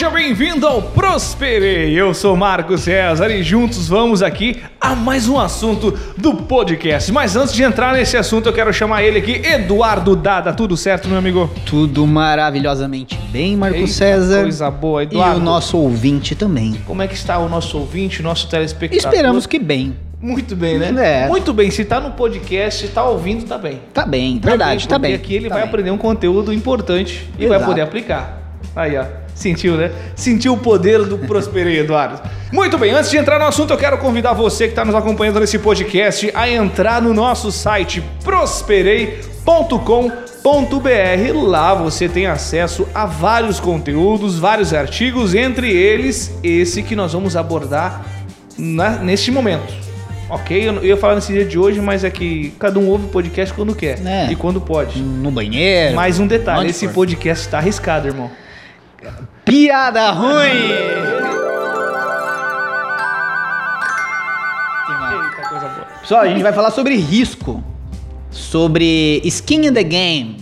Seja bem-vindo ao Prosperei. Eu sou Marco César e juntos vamos aqui a mais um assunto do podcast. Mas antes de entrar nesse assunto, eu quero chamar ele aqui, Eduardo Dada. Tudo certo, meu amigo? Tudo maravilhosamente bem, Marco Eita, César. Coisa boa, E Eduardo. o nosso ouvinte também. Como é que está o nosso ouvinte, o nosso telespectador? Esperamos que bem. Muito bem, né? É. Muito bem. Se tá no podcast, se tá ouvindo, tá bem. Tá bem, verdade, tá porque bem. aqui ele tá vai bem. aprender um conteúdo importante e vai Exato. poder aplicar. Aí, ó. Sentiu, né? Sentiu o poder do Prosperei, Eduardo. Muito bem, antes de entrar no assunto, eu quero convidar você que está nos acompanhando nesse podcast a entrar no nosso site prosperei.com.br. Lá você tem acesso a vários conteúdos, vários artigos, entre eles esse que nós vamos abordar na- neste momento. Ok? Eu ia falar nesse dia de hoje, mas é que cada um ouve o podcast quando quer É. e quando pode. No banheiro. Mais um detalhe, esse podcast tá arriscado, irmão. Piada ruim! Eita, coisa boa. Pessoal, a gente vai falar sobre risco. Sobre skin in the game.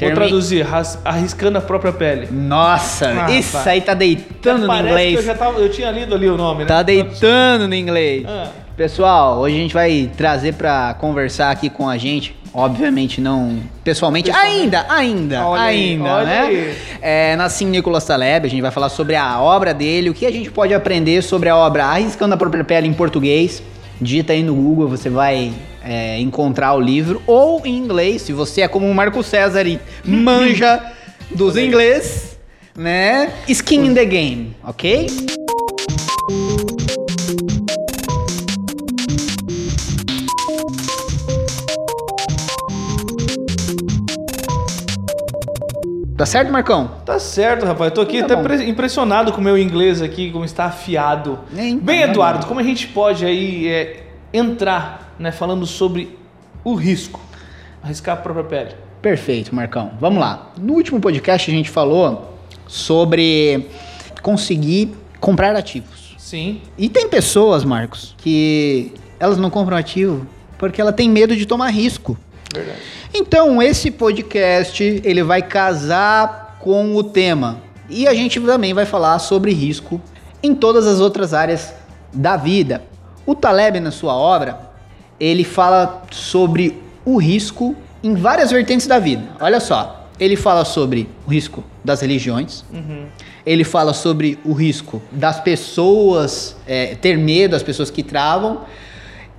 Vou traduzir, arriscando a própria pele. Nossa, Ah, isso pá. aí tá deitando no Parece inglês. que eu já tava, eu tinha lido ali o nome, né? Tá deitando no inglês. Ah. Pessoal, hoje a gente vai trazer pra conversar aqui com a gente. Obviamente não pessoalmente, ainda, ainda, Olha ainda, né? aí. É, Nassim Nicolas Taleb, a gente vai falar sobre a obra dele, o que a gente pode aprender sobre a obra Arriscando a Própria Pele em português. Digita aí no Google, você vai é, encontrar o livro. Ou em inglês, se você é como o Marco César e manja dos inglês, né? Skin in the game, ok? Tá certo, Marcão? Tá certo, rapaz. Eu tô aqui Tá até bom. impressionado com o meu inglês aqui, como está afiado. Nem- Bem, tá Eduardo, bom. como a gente pode aí é, entrar, né, falando sobre o risco, arriscar a própria pele? Perfeito, Marcão. Vamos lá. No último podcast a gente falou sobre conseguir comprar ativos. Sim. E tem pessoas, Marcos, que elas não compram ativo porque ela tem medo de tomar risco. Verdade. Então, esse podcast, ele vai casar com o tema. E a gente também vai falar sobre risco em todas as outras áreas da vida. O Taleb, na sua obra, ele fala sobre o risco em várias vertentes da vida. Olha só, ele fala sobre o risco das religiões, Uhum. ele fala sobre o risco das pessoas é, ter medo, das pessoas que travam.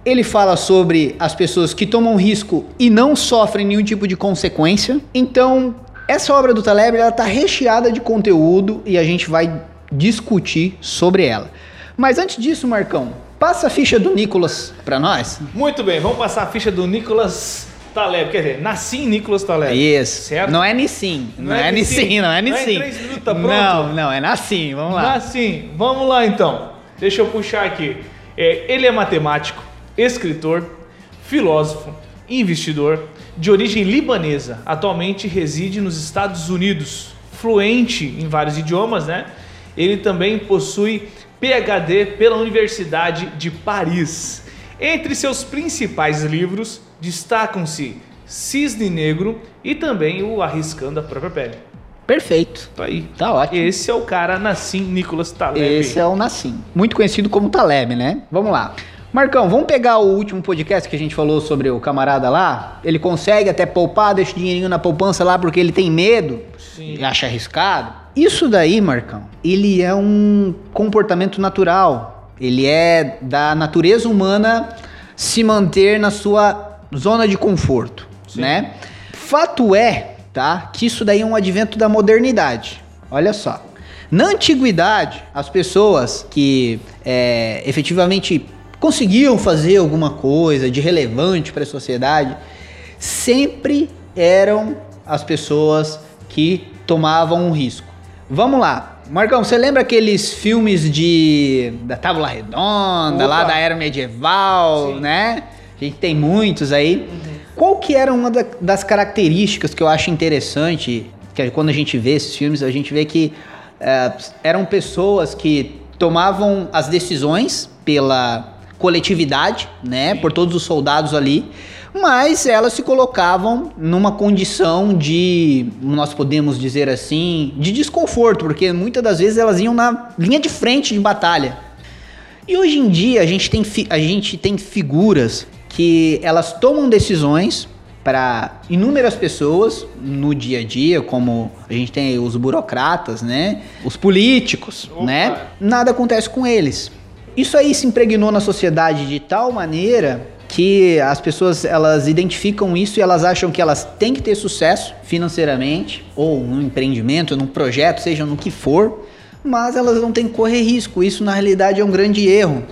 Ele fala sobre as pessoas que tomam risco e não sofrem nenhum tipo de consequência. Então, essa obra do Taleb ela está recheada de conteúdo e a gente vai discutir sobre ela. Mas antes disso, Marcão, passa a ficha do Nicolas para nós. Muito bem, vamos passar a ficha do Nicolas Taleb. Quer dizer, Nassim Nicolas Taleb. Isso. Certo? Não é Nissim. Não, Não é é Nissim. Nissim, não é Não é em Nissim. três minutos, tá? Não, não, é Nassim. Vamos lá. Nassim, vamos lá então. Deixa eu puxar aqui. É, ele é matemático, escritor, filósofo, investidor, de origem libanesa. Atualmente reside nos Estados Unidos, fluente em vários idiomas, né? Ele também possui PhD pela Universidade de Paris. Entre seus principais livros destacam-se Cisne Negro e também o Arriscando a Própria Pele. Perfeito. Tá aí. Tá ótimo. Esse é o cara Nassim Nicolas Taleb. Esse é o Nassim. Muito conhecido como Taleb, né? Vamos lá. Marcão, vamos pegar o último podcast que a gente falou sobre o camarada lá? Ele consegue até poupar, deixa o dinheirinho na poupança lá porque ele tem medo Sim. e acha arriscado. Isso daí, Marcão, ele é um comportamento natural. Ele é da natureza humana se manter na sua zona de conforto, Sim. né? Fato é, tá, que isso daí é um advento da modernidade. Olha só. Na antiguidade, as pessoas que é, efetivamente conseguiam fazer alguma coisa de relevante para a sociedade sempre eram as pessoas que tomavam um risco. Vamos lá. Marcão, você lembra aqueles filmes de da Tábula Redonda, Opa. lá da era medieval, Sim. né? A gente tem muitos aí. Qual que era uma da- das características que eu acho interessante, que é quando a gente vê esses filmes, a gente vê que é, eram pessoas que tomavam as decisões pela coletividade, né? Por todos os soldados ali. mas elas se colocavam numa condição de, nós podemos dizer assim, de desconforto, porque muitas das vezes elas iam na linha de frente de batalha. E hoje em dia a gente tem, a gente tem figuras que elas tomam decisões para inúmeras pessoas no dia a dia, como a gente tem os burocratas, né? Os políticos, Opa. né? Nada acontece com eles. Isso aí se impregnou na sociedade de tal maneira que as pessoas elas identificam isso e elas acham que elas têm que ter sucesso financeiramente ou no empreendimento, num projeto, seja no que for, mas elas não têm que correr risco. Isso na realidade é um grande erro.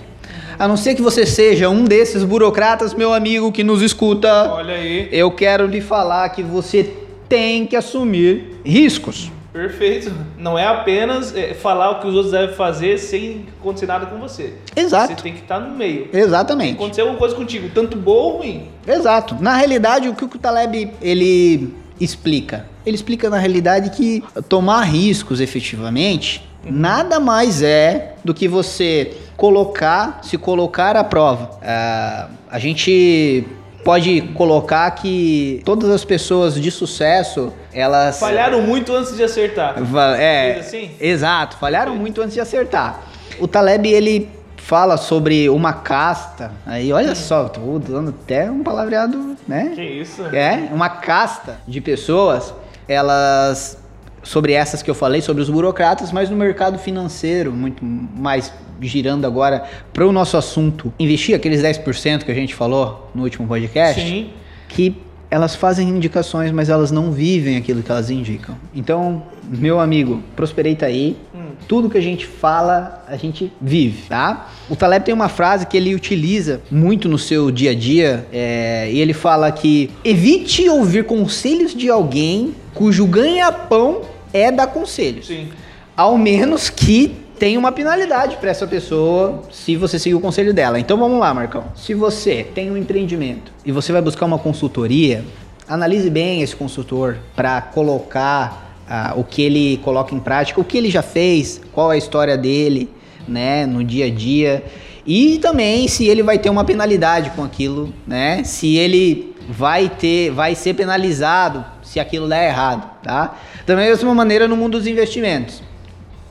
A não ser que você seja um desses burocratas, meu amigo que nos escuta. Olha aí. Eu quero lhe falar que você tem que assumir riscos. Perfeito. Não é apenas é, falar o que os outros devem fazer sem acontecer nada com você. Exato. Você tem que estar no meio. Exatamente. Tem que acontecer alguma coisa contigo, tanto boa ou ruim. Exato. Na realidade, o que o Taleb ele explica? Ele explica na realidade que tomar riscos efetivamente uhum. nada mais é do que você colocar, se colocar à prova. Uh, a gente pode colocar que todas as pessoas de sucesso, elas... Falharam muito antes de acertar. É, assim? exato, falharam muito antes de acertar. O Taleb, ele fala sobre uma casta, aí olha só, tô dando até um palavreado, né? Que isso? É, uma casta de pessoas, elas sobre essas que eu falei, sobre os burocratas, mas no mercado financeiro, muito mais girando agora para o nosso assunto, investir aqueles 10% que a gente falou no último podcast, Sim. que elas fazem indicações, mas elas não vivem aquilo que elas indicam. Então, meu amigo, prosperei tá aí. Hum. Tudo que a gente fala, a gente vive, tá? O Taleb tem uma frase que ele utiliza muito no seu dia a dia, é, e ele fala que evite ouvir conselhos de alguém cujo ganha-pão é dar conselhos. Sim. Ao menos que tem uma penalidade para essa pessoa se você seguir o conselho dela. Então vamos lá, Marcão. Se você tem um empreendimento e você vai buscar uma consultoria, analise bem esse consultor para colocar uh, o que ele coloca em prática, o que ele já fez, qual é a história dele, né, no dia a dia. E também se ele vai ter uma penalidade com aquilo, né? Se ele vai ter, vai ser penalizado se aquilo der errado, tá? Da mesma maneira no mundo dos investimentos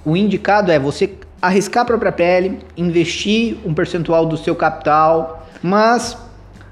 o indicado é você arriscar a própria pele, investir um percentual do seu capital, mas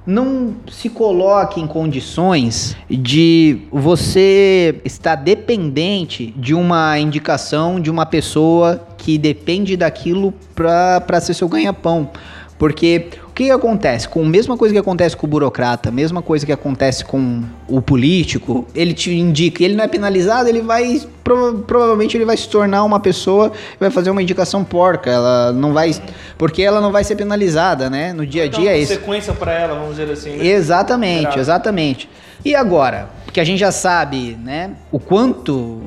não se coloque em condições de você estar dependente de uma indicação de uma pessoa que depende daquilo para ser seu ganha-pão. Porque que, que, acontece? Com a mesma coisa que acontece com o burocrata, a mesma coisa que acontece com o político, ele te indica, ele não é penalizado, ele vai prova provavelmente ele vai se tornar uma pessoa vai fazer uma indicação porca, ela não vai porque ela não vai ser penalizada, né? No dia a dia é isso. consequência para ela, vamos dizer assim. Né? Exatamente, Grave. exatamente. E agora, que a gente já sabe, né, o quanto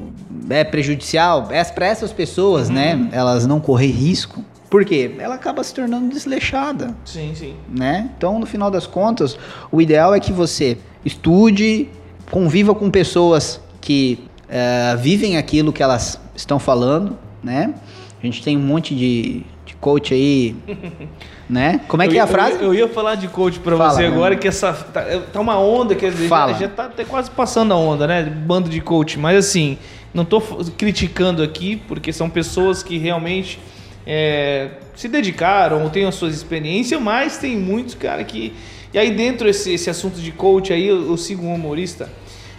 é prejudicial é para essas pessoas, né, uhum. né, elas não correr risco por quê? Ela acaba se tornando desleixada. Sim, sim. Né? Então, no final das contas, o ideal é que você estude, conviva com pessoas que uh, vivem aquilo que elas estão falando, né? A gente tem um monte de, de coach aí, né? Como é que é a frase? Eu, eu, ia falar de coach para você né? agora, que essa tá, tá, uma onda, quer dizer, Fala. já, já tá até quase passando a onda, né? Bando de coach, mas assim, não tô criticando aqui, porque são pessoas que realmente é, se dedicaram ou têm as suas experiências, mas tem muitos, cara, que. E aí, dentro desse esse assunto de coach, aí eu, eu sigo um humorista,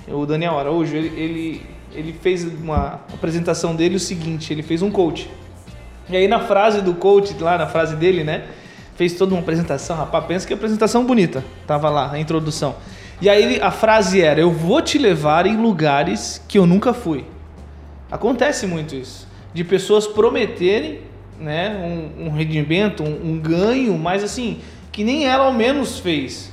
o Daniel Araújo, ele, ele, ele fez uma apresentação dele o seguinte: ele fez um coach. E aí, na frase do coach, lá na frase dele, né? Fez toda uma apresentação, rapaz, pensa que apresentação bonita. Tava lá, a introdução. E aí a frase era: Eu vou te levar em lugares que eu nunca fui. Acontece muito isso. De pessoas prometerem né, um, um rendimento, um, um, ganho, mas assim, que nem ela ao menos fez,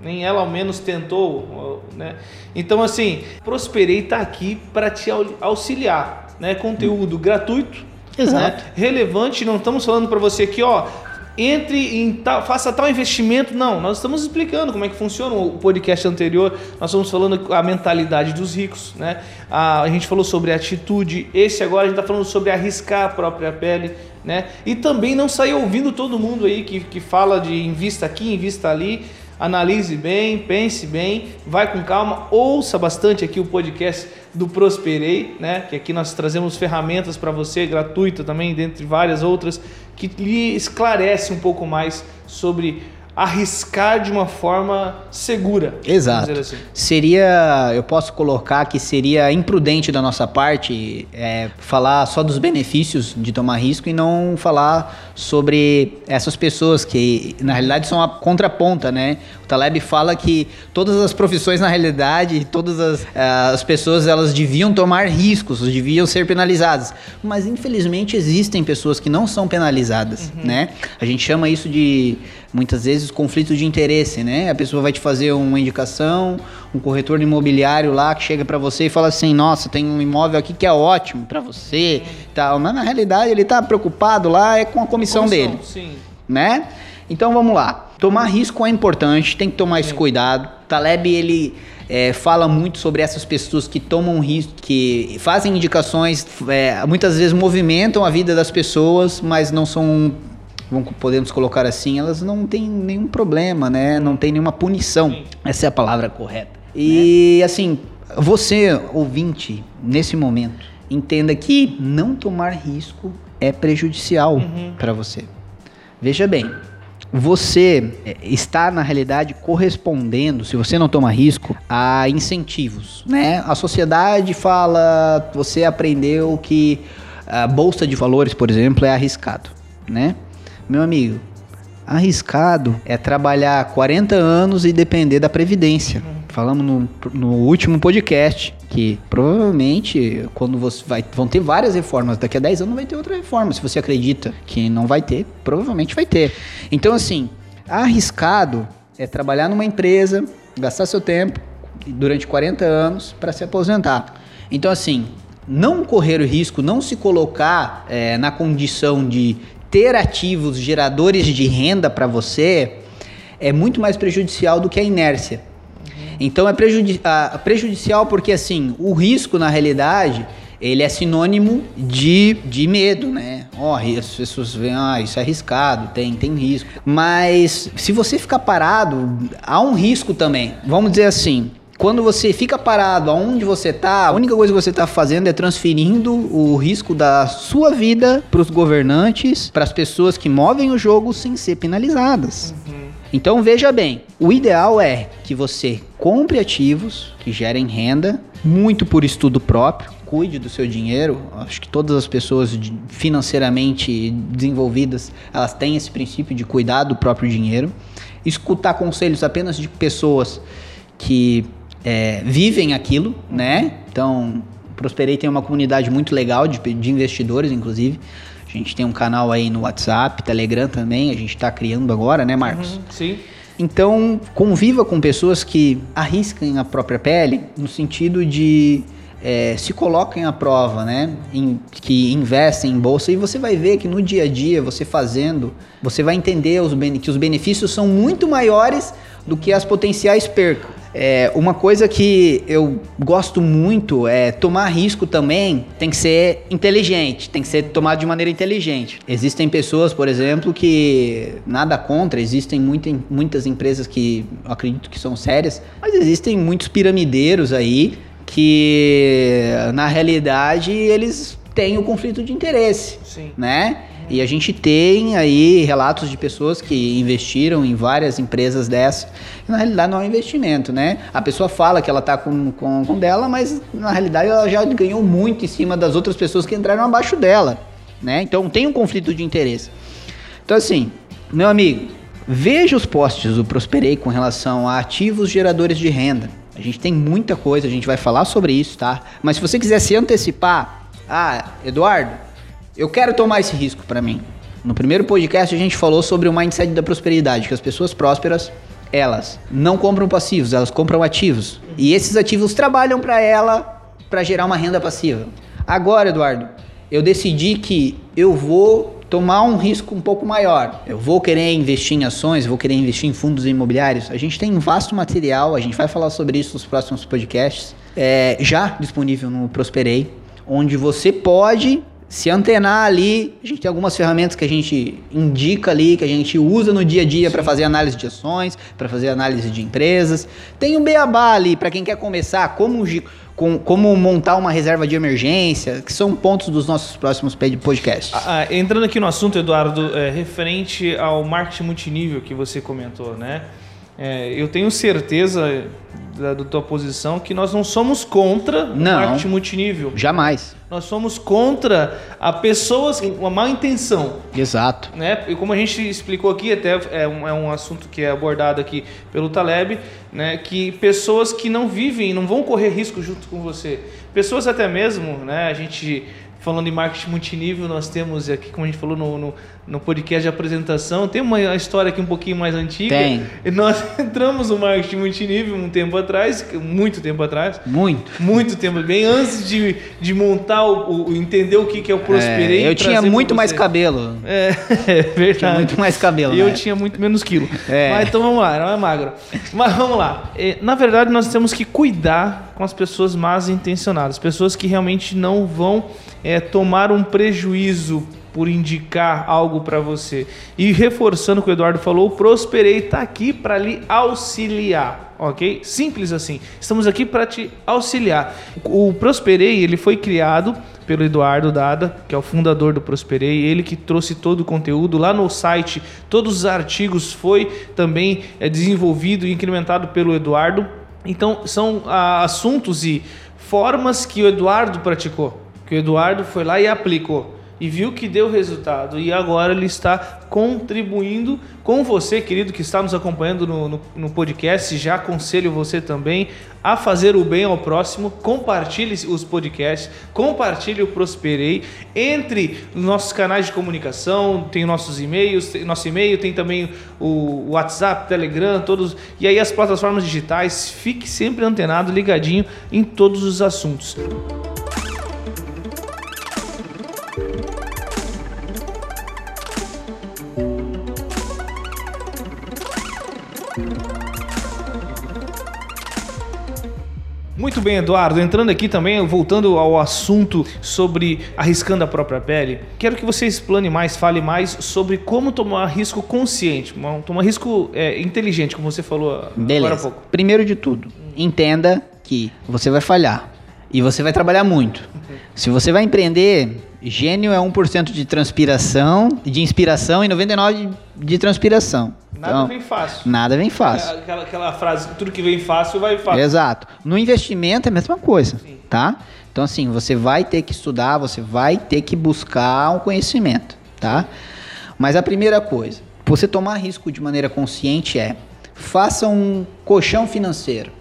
nem ela ao menos tentou, né? Então assim, Prosperei está aqui para te auxiliar, né? Conteúdo gratuito, Exato. Né? relevante, não estamos falando para você aqui, ó, entre em tal, faça tal investimento. Não, nós estamos explicando como é que funciona. O podcast anterior, nós estamos falando a mentalidade dos ricos, né? A, a gente falou sobre atitude. Esse agora a gente está falando sobre arriscar a própria pele, né? E também não sair ouvindo todo mundo aí que, que fala de invista aqui, invista ali. Analise bem, pense bem, vai com calma, ouça bastante aqui o podcast do Prosperei, né? Que aqui nós trazemos ferramentas para você, gratuita também, dentre várias outras, que lhe esclarece um pouco mais sobre arriscar de uma forma segura. Exato. Assim. Seria, eu posso colocar que seria imprudente da nossa parte é, falar só dos benefícios de tomar risco e não falar sobre essas pessoas que na realidade são a contraponta, né? O Taleb fala que todas as profissões na realidade, todas as, eh, as pessoas elas deviam tomar riscos, deviam ser penalizadas, mas infelizmente existem pessoas que não são penalizadas, uhum. né? A gente chama isso de muitas vezes conflito de interesse, né? A pessoa vai te fazer uma indicação, um corretor imobiliário lá que chega para você e fala assim: "Nossa, tem um imóvel aqui que é ótimo para você", tal. Mas na realidade ele tá preocupado lá é com a comissão, comissão dele, sim. né? Então vamos lá. Tomar risco é importante, tem que tomar esse cuidado. Taleb ele é, fala muito sobre essas pessoas que tomam risco, que fazem indicações, é, muitas vezes movimentam a vida das pessoas, mas não são vamos, podemos colocar assim, elas não têm nenhum problema, né? Não tem nenhuma punição. Sim. Essa é a palavra correta. E né? assim, você, ouvinte, nesse momento, entenda que não tomar risco é prejudicial uhum. para você. Veja bem, você é, está na realidade correspondendo, se você não toma risco, a incentivos, né? A sociedade fala, você aprendeu que a bolsa de valores, por exemplo, é arriscado, né? Meu amigo, arriscado é trabalhar 40 anos e depender da previdência. Falamos no, no último podcast que provavelmente quando você vai vão ter várias reformas, daqui a 10 anos vai ter outra reforma. Se você acredita que não vai ter, provavelmente vai ter. Então assim, arriscado é trabalhar numa empresa, gastar seu tempo durante 40 anos para se aposentar. Então assim, não correr o risco, não se colocar é, na condição de ter ativos geradores de renda para você é muito mais prejudicial do que a inércia. Então é prejudi prejudicial porque assim, o risco na realidade, ele é sinônimo de, de medo, né? Ó, oh, as pessoas veem, ah, isso é arriscado, tem, tem risco. Mas se você ficar parado, há um risco também. Vamos dizer assim, quando você fica parado aonde você tá, a única coisa que você está fazendo é transferindo o risco da sua vida para os governantes, para as pessoas que movem o jogo sem ser penalizadas. Uhum. Então veja bem, o ideal é que você compre ativos que gerem renda, muito por estudo próprio, cuide do seu dinheiro. Acho que todas as pessoas financeiramente desenvolvidas, elas têm esse princípio de cuidar do próprio dinheiro. Escutar conselhos apenas de pessoas que é, vivem aquilo, né? Então, Prosperei tem uma comunidade muito legal de, de investidores, inclusive. A gente tem um canal aí no WhatsApp, Telegram também, a gente está criando agora, né, Marcos? Uhum, sim. Então, conviva com pessoas que arriscam a própria pele no sentido de é, se colocam à prova, né? Em, que investem em bolsa e você vai ver que no dia a dia, você fazendo, você vai entender os, que os benefícios são muito maiores do que as potenciais percas. É, uma coisa que eu gosto muito é tomar risco também tem que ser inteligente, tem que ser tomado de maneira inteligente. Existem pessoas, por exemplo, que nada contra, existem muita, muitas empresas que eu acredito que são sérias, mas existem muitos piramideiros aí que na realidade eles têm o conflito de interesse, Sim. né? E a gente tem aí relatos de pessoas que investiram em várias empresas dessas. na realidade não é um investimento, né? A pessoa fala que ela está com, com, com dela, mas na realidade ela já ganhou muito em cima das outras pessoas que entraram abaixo dela, né? Então tem um conflito de interesse. Então assim, meu amigo, veja os posts do Prosperei com relação a ativos geradores de renda. A gente tem muita coisa, a gente vai falar sobre isso, tá? Mas se você quiser se antecipar, ah, Eduardo, eu quero tomar esse risco para mim. No primeiro podcast a gente falou sobre o mindset da prosperidade, que as pessoas prósperas, elas não compram passivos, elas compram ativos. E esses ativos trabalham para ela para gerar uma renda passiva. Agora, Eduardo, eu decidi que eu vou tomar um risco um pouco maior. Eu vou querer investir em ações, vou querer investir em fundos imobiliários. A gente tem um vasto material, a gente vai falar sobre isso nos próximos podcasts, é, já disponível no Prosperei, onde você pode se antenar ali. A gente tem algumas ferramentas que a gente indica ali, que a gente usa no dia a dia para fazer análise de ações, para fazer análise de empresas. Tem o Beabá ali para quem quer começar, como, com, como montar uma reserva de emergência, que são pontos dos nossos próximos podcasts. Ah, ah, entrando aqui no assunto, Eduardo, é, referente ao marketing multinível que você comentou, né? É, eu tenho certeza da, da, tua posição que nós não somos contra não, o marketing multinível. Jamais. Nós somos contra a pessoas com uma má intenção. Exato. Né? E como a gente explicou aqui, até é um, é um assunto que é abordado aqui pelo Taleb, né? que pessoas que não vivem, não vão correr risco junto com você. Pessoas até mesmo, né? a gente falando em marketing multinível, nós temos aqui, como a gente falou no, no, no, podcast de apresentação, tem uma história aqui um pouquinho mais antiga. Tem. E nós entramos no marketing multinível um tempo atrás, muito tempo atrás. Muito. Muito tempo, bem antes de, de montar, o, o entender o que, que é o Prosperei. É, eu tinha muito mais cabelo. É, é verdade. Tinha muito mais cabelo. E eu tinha muito menos quilo. É. Mas então vamos lá, não é magro. Mas vamos lá. É, na verdade, nós temos que cuidar com as pessoas más intencionadas, pessoas que realmente não vão é, tomar um prejuízo por indicar algo para você. E reforçando o que o Eduardo falou, o Prosperei está aqui para lhe auxiliar, ok? Simples assim. Estamos aqui para te auxiliar. O Prosperei ele foi criado pelo Eduardo Dada, que é o fundador do Prosperei, ele que trouxe todo o conteúdo lá no site, todos os artigos foi também é, desenvolvido e incrementado pelo Eduardo. Então são ah, assuntos e formas que o Eduardo praticou que o Eduardo foi lá e aplicou e viu que deu resultado e agora ele está contribuindo com você, querido, que está nos acompanhando no, no, no, podcast. Já aconselho você também a fazer o bem ao próximo. Compartilhe os podcasts, compartilhe o Prosperei. Entre nos nossos canais de comunicação, tem nossos e-mails, tem nosso e-mail, tem também o WhatsApp, Telegram, todos. E aí as plataformas digitais. Fique sempre antenado, ligadinho em todos os assuntos. Muito bem, Eduardo. Entrando aqui também, voltando ao assunto sobre arriscando a própria pele, quero que você explane mais, fale mais sobre como tomar risco consciente, tomar risco é, inteligente, como você falou Beleza. agora há pouco. Primeiro de tudo, entenda que você vai falhar e você vai trabalhar muito. Se você vai empreender, gênio é 1% de transpiração, de inspiração e 99% de transpiração. Nada então, vem fácil. Nada vem fácil. É aquela, aquela, frase, tudo que vem fácil vai fácil. Exato. No investimento é a mesma coisa, Sim. tá? Então assim, você vai ter que estudar, você vai ter que buscar um conhecimento, tá? Mas a primeira coisa, você tomar risco de maneira consciente é faça um colchão financeiro.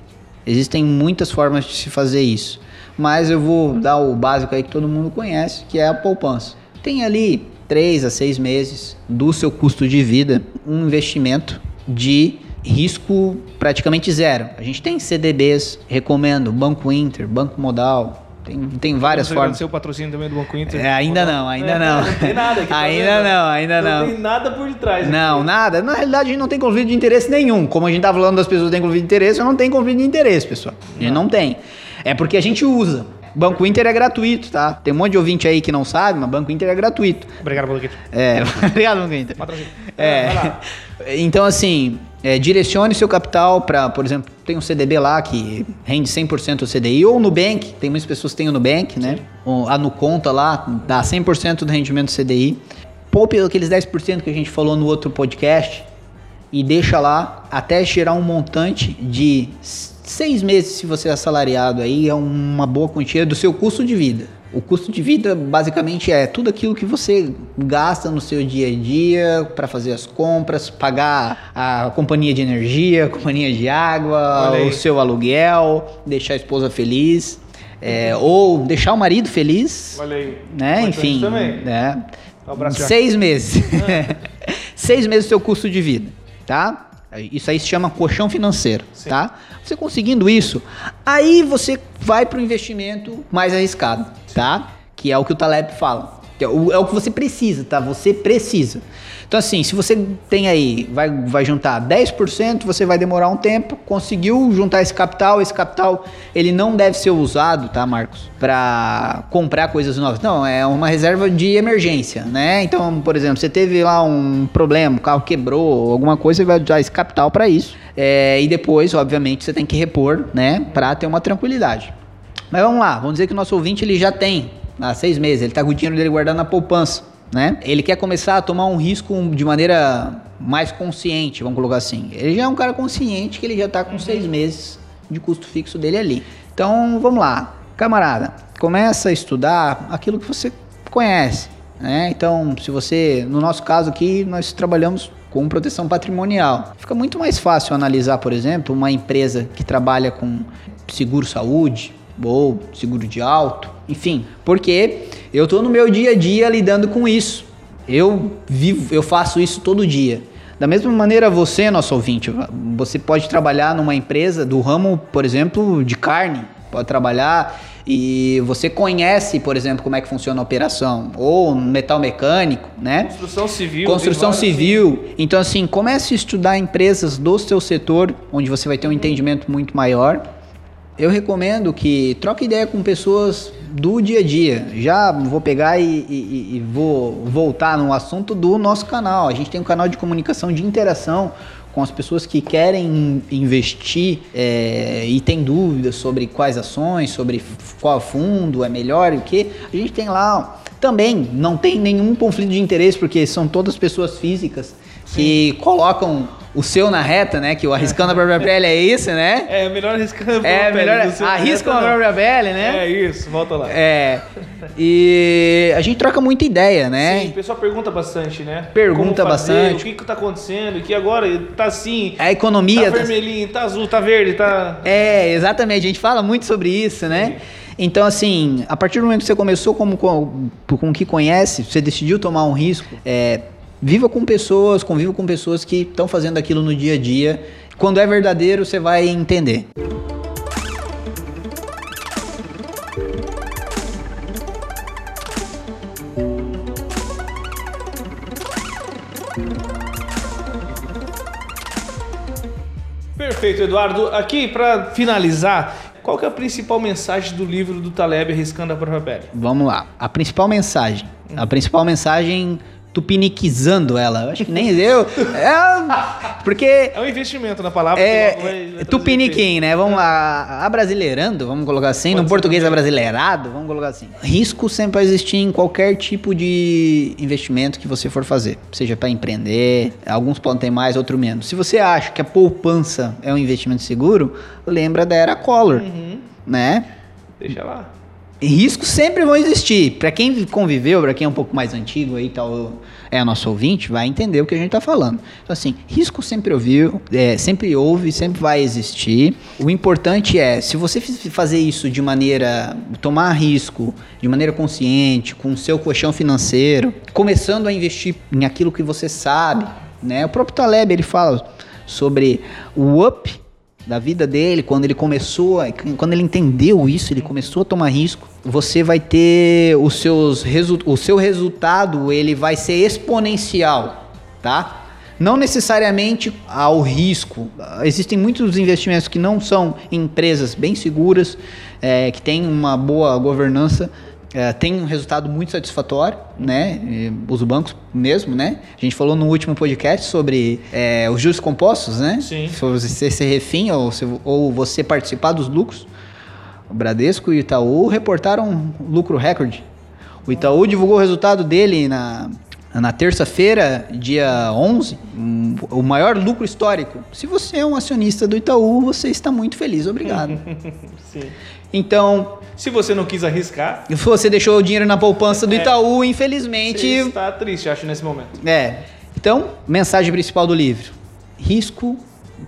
Existem muitas formas de se fazer isso, mas eu vou dar o básico aí que todo mundo conhece, que é a poupança. Tem ali três a seis meses do seu custo de vida um investimento de risco praticamente zero. A gente tem CDBs, recomendo, Banco Inter, Banco Modal, tem, tem várias Você formas. o patrocínio também do Banco Inter? É, ainda não, ainda é, não. Não tem nada aqui. Tá ainda não, ainda não. Não tem nada por detrás. Não, aqui. nada. Na realidade, a gente não tem conflito de interesse nenhum. Como a gente tá falando das pessoas que têm conflito de interesse, eu não tenho conflito de interesse, pessoal. A gente não, não tem. É porque a gente usa. Banco Inter é gratuito, tá? Tem um monte de ouvinte aí que não sabe, mas Banco Inter é gratuito. Obrigado, Banco Inter. É, obrigado, Banco Inter. É, então, assim, é, direcione seu capital para, por exemplo, tem um CDB lá que rende 100% o CDI, ou no Nubank, tem muitas pessoas que têm o Nubank, né? A Nuconta lá, dá 100% do rendimento do CDI. Poupe aqueles 10% que a gente falou no outro podcast e deixa lá até gerar um montante de Seis meses, se você é assalariado, aí é uma boa quantia do seu custo de vida. O custo de vida basicamente é tudo aquilo que você gasta no seu dia a dia para fazer as compras, pagar a companhia de energia, a companhia de água, o seu aluguel, deixar a esposa feliz, é, ou deixar o marido feliz. Olha aí. Né? Enfim. Também. Né? Seis meses. Ah. Seis meses do seu custo de vida, tá? Isso aí se chama colchão financeiro, Sim. tá? Você conseguindo isso, aí você vai para o investimento mais arriscado, Sim. tá? Que é o que o Taleb fala. É o, é o que você precisa, tá? Você precisa. Então, assim, se você tem aí, vai, vai juntar 10%, você vai demorar um tempo, conseguiu juntar esse capital, esse capital, ele não deve ser usado, tá, Marcos? Para comprar coisas novas. Não, é uma reserva de emergência, né? Então, por exemplo, você teve lá um problema, o carro quebrou, alguma coisa, você vai usar esse capital para isso. É, e depois, obviamente, você tem que repor, né, para ter uma tranquilidade. Mas vamos lá, vamos dizer que o nosso ouvinte ele já tem há seis meses, ele está com o dinheiro dele guardado na poupança né? Ele quer começar a tomar um risco de maneira mais consciente, vamos colocar assim. Ele já é um cara consciente que ele já está com seis meses de custo fixo dele ali. Então, vamos lá, camarada, começa a estudar aquilo que você conhece, né? Então, se você, no nosso caso aqui, nós trabalhamos com proteção patrimonial. Fica muito mais fácil analisar, por exemplo, uma empresa que trabalha com seguro saúde ou seguro de auto, enfim, porque eu estou no meu dia a dia lidando com isso. Eu vivo, eu faço isso todo dia. Da mesma maneira, você, nosso ouvinte, você pode trabalhar numa empresa do ramo, por exemplo, de carne, pode trabalhar e você conhece, por exemplo, como é que funciona a operação, ou metal mecânico, né? Construção civil. Construção civil. Assim. Então, assim, comece a estudar empresas do seu setor, onde você vai ter um entendimento muito maior eu recomendo que troque ideia com pessoas do dia a dia. Já vou pegar e, e, e, vou voltar no assunto do nosso canal. A gente tem um canal de comunicação de interação com as pessoas que querem investir é, e tem dúvidas sobre quais ações, sobre qual fundo é melhor e o que. A gente tem lá. Também não tem nenhum conflito de interesse, porque são todas pessoas físicas que colocam o seu na reta, né? Que o arriscando a própria pele é isso, né? É, melhor arriscando a própria é, pele. Melhor, arriscam a própria pele, né? É isso, volta lá. É. E a gente troca muita ideia, né? Sim, o pessoal pergunta bastante, né? Pergunta fazer, bastante. O que que tá acontecendo? Que agora tá assim. A economia. Tá, vermelhinho, tá azul, tá verde, tá. É, exatamente. A gente fala muito sobre isso, né? Sim. Então, assim, a partir do momento que você começou como, com, com o que conhece, você decidiu tomar um risco, é, Viva com pessoas, conviva com pessoas que estão fazendo aquilo no dia a dia. Quando é verdadeiro, você vai entender. Perfeito, Eduardo. Aqui, para finalizar, qual que é a principal mensagem do livro do Taleb Arriscando a Própria Pele? Vamos lá. A principal mensagem. A principal mensagem tupiniquizando ela. Eu acho que nem eu. É, porque. É um investimento na palavra. É, tupiniquim, né? Vamos lá. Abrasileirando, vamos colocar assim. Pode no português abrasileirado, vamos colocar assim. Risco sempre vai existir em qualquer tipo de investimento que você for fazer. Seja para empreender, alguns podem ter mais, outros menos. Se você acha que a poupança é um investimento seguro, lembra da era Collor, uhum. né? Deixa lá riscos sempre vão existir. Para quem conviveu, para quem é um pouco mais antigo aí, tal, é nosso ouvinte, vai entender o que a gente está falando. Então, assim, risco sempre ouviu, é, sempre houve, sempre vai existir. O importante é, se você fazer isso de maneira, tomar risco, de maneira consciente, com o seu colchão financeiro, começando a investir em aquilo que você sabe, né? O próprio Taleb, ele fala sobre o up da vida dele, quando ele começou, quando ele entendeu isso, ele começou a tomar risco, você vai ter os seus o seu resultado, ele vai ser exponencial, tá? Não necessariamente ao risco. Existem muitos investimentos que não são em empresas bem seguras, é, que têm uma boa governança, é, tem um resultado muito satisfatório, né? Os bancos mesmo, né? A gente falou no último podcast sobre é, os juros compostos, né? Sim. Se você ser refém ou, ou você participar dos lucros. O Bradesco e o Itaú reportaram lucro recorde. O Itaú divulgou o resultado dele na, na terça-feira, dia 11, um, o maior lucro histórico. Se você é um acionista do Itaú, você está muito feliz, obrigado. Sim. Então, se você não quis arriscar. Você deixou o dinheiro na poupança do é, Itaú, infelizmente. Você está triste, acho, nesse momento. É. Então, mensagem principal do livro: risco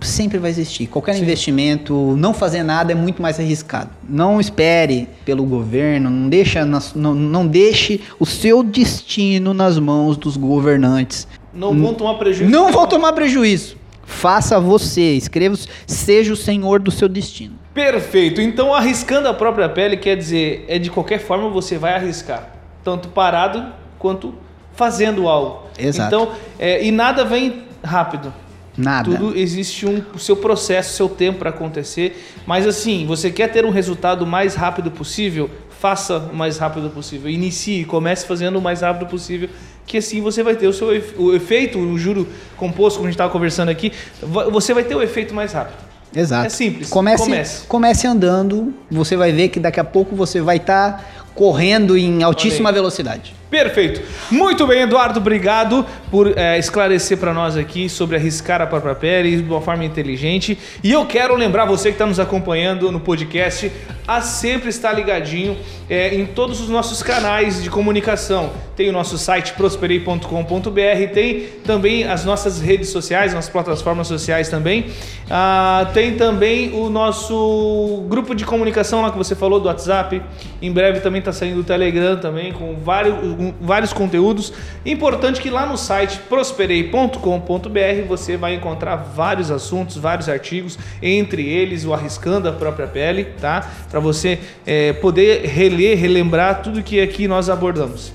sempre vai existir. Qualquer Sim. investimento, não fazer nada é muito mais arriscado. Não espere pelo governo, não, deixa, não, não deixe o seu destino nas mãos dos governantes. Não vão tomar prejuízo. Não vão tomar prejuízo. Faça você, escreva, seja o senhor do seu destino. Perfeito. Então, arriscando a própria pele quer dizer, é de qualquer forma você vai arriscar. Tanto parado quanto fazendo algo. Exato. Então, é, e nada vem rápido. Nada. Tudo existe um o seu processo, seu tempo para acontecer. Mas assim, você quer ter um resultado o mais rápido possível? Faça o mais rápido possível. Inicie, comece fazendo o mais rápido possível, que assim você vai ter o seu efe- o efeito, o juro composto, como a gente estava conversando aqui, você vai ter o efeito mais rápido. Exato. É simples. Comece, Comece. comece. andando, você vai ver que daqui a pouco você vai estar correndo em altíssima velocidade. Perfeito. Muito bem, Eduardo, obrigado por eh, esclarecer para nós aqui sobre arriscar a própria pele de uma forma inteligente. E eu quero lembrar você que está nos acompanhando no podcast a sempre estar ligadinho eh, em todos os nossos canais de comunicação. Tem o nosso site prosperei.com.br, tem também as nossas redes sociais, nossas plataformas sociais também. Ah, tem também o nosso grupo de comunicação lá que você falou do WhatsApp. Em breve também está saindo o Telegram também com vários, vários conteúdos. Importante que lá no site prosperei.com.br você vai encontrar vários assuntos, vários artigos, entre eles o arriscando a própria pele, tá? Para você eh, poder reler, relembrar tudo que aqui nós abordamos.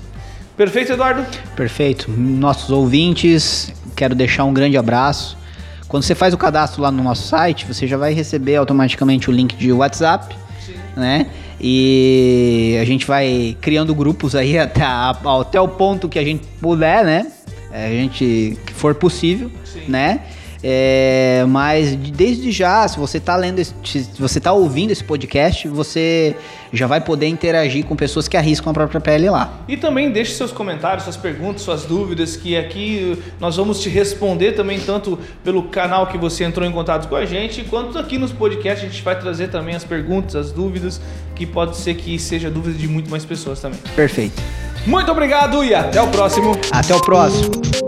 Perfeito, Eduardo? Perfeito. Nossos ouvintes, quero deixar um grande abraço. Quando você faz o cadastro lá no nosso site, você já vai receber automaticamente o link de WhatsApp, né? E a gente vai criando grupos aí até, a- até o ponto que a gente puder, né? É, A gente que for possível, Sim. né? É, mas de- desde já, se você tá lendo, esse- se você tá ouvindo esse podcast, você já vai poder interagir com pessoas que arriscam a própria pele lá. E também deixe seus comentários, suas perguntas, suas dúvidas, que aqui nós vamos te responder também, tanto pelo canal que você entrou em contato com a gente, quanto aqui nos podcasts a gente vai trazer também as perguntas, as dúvidas, que pode ser que seja dúvida de muito mais pessoas também. Perfeito. Muito obrigado e até o próximo. Até o próximo.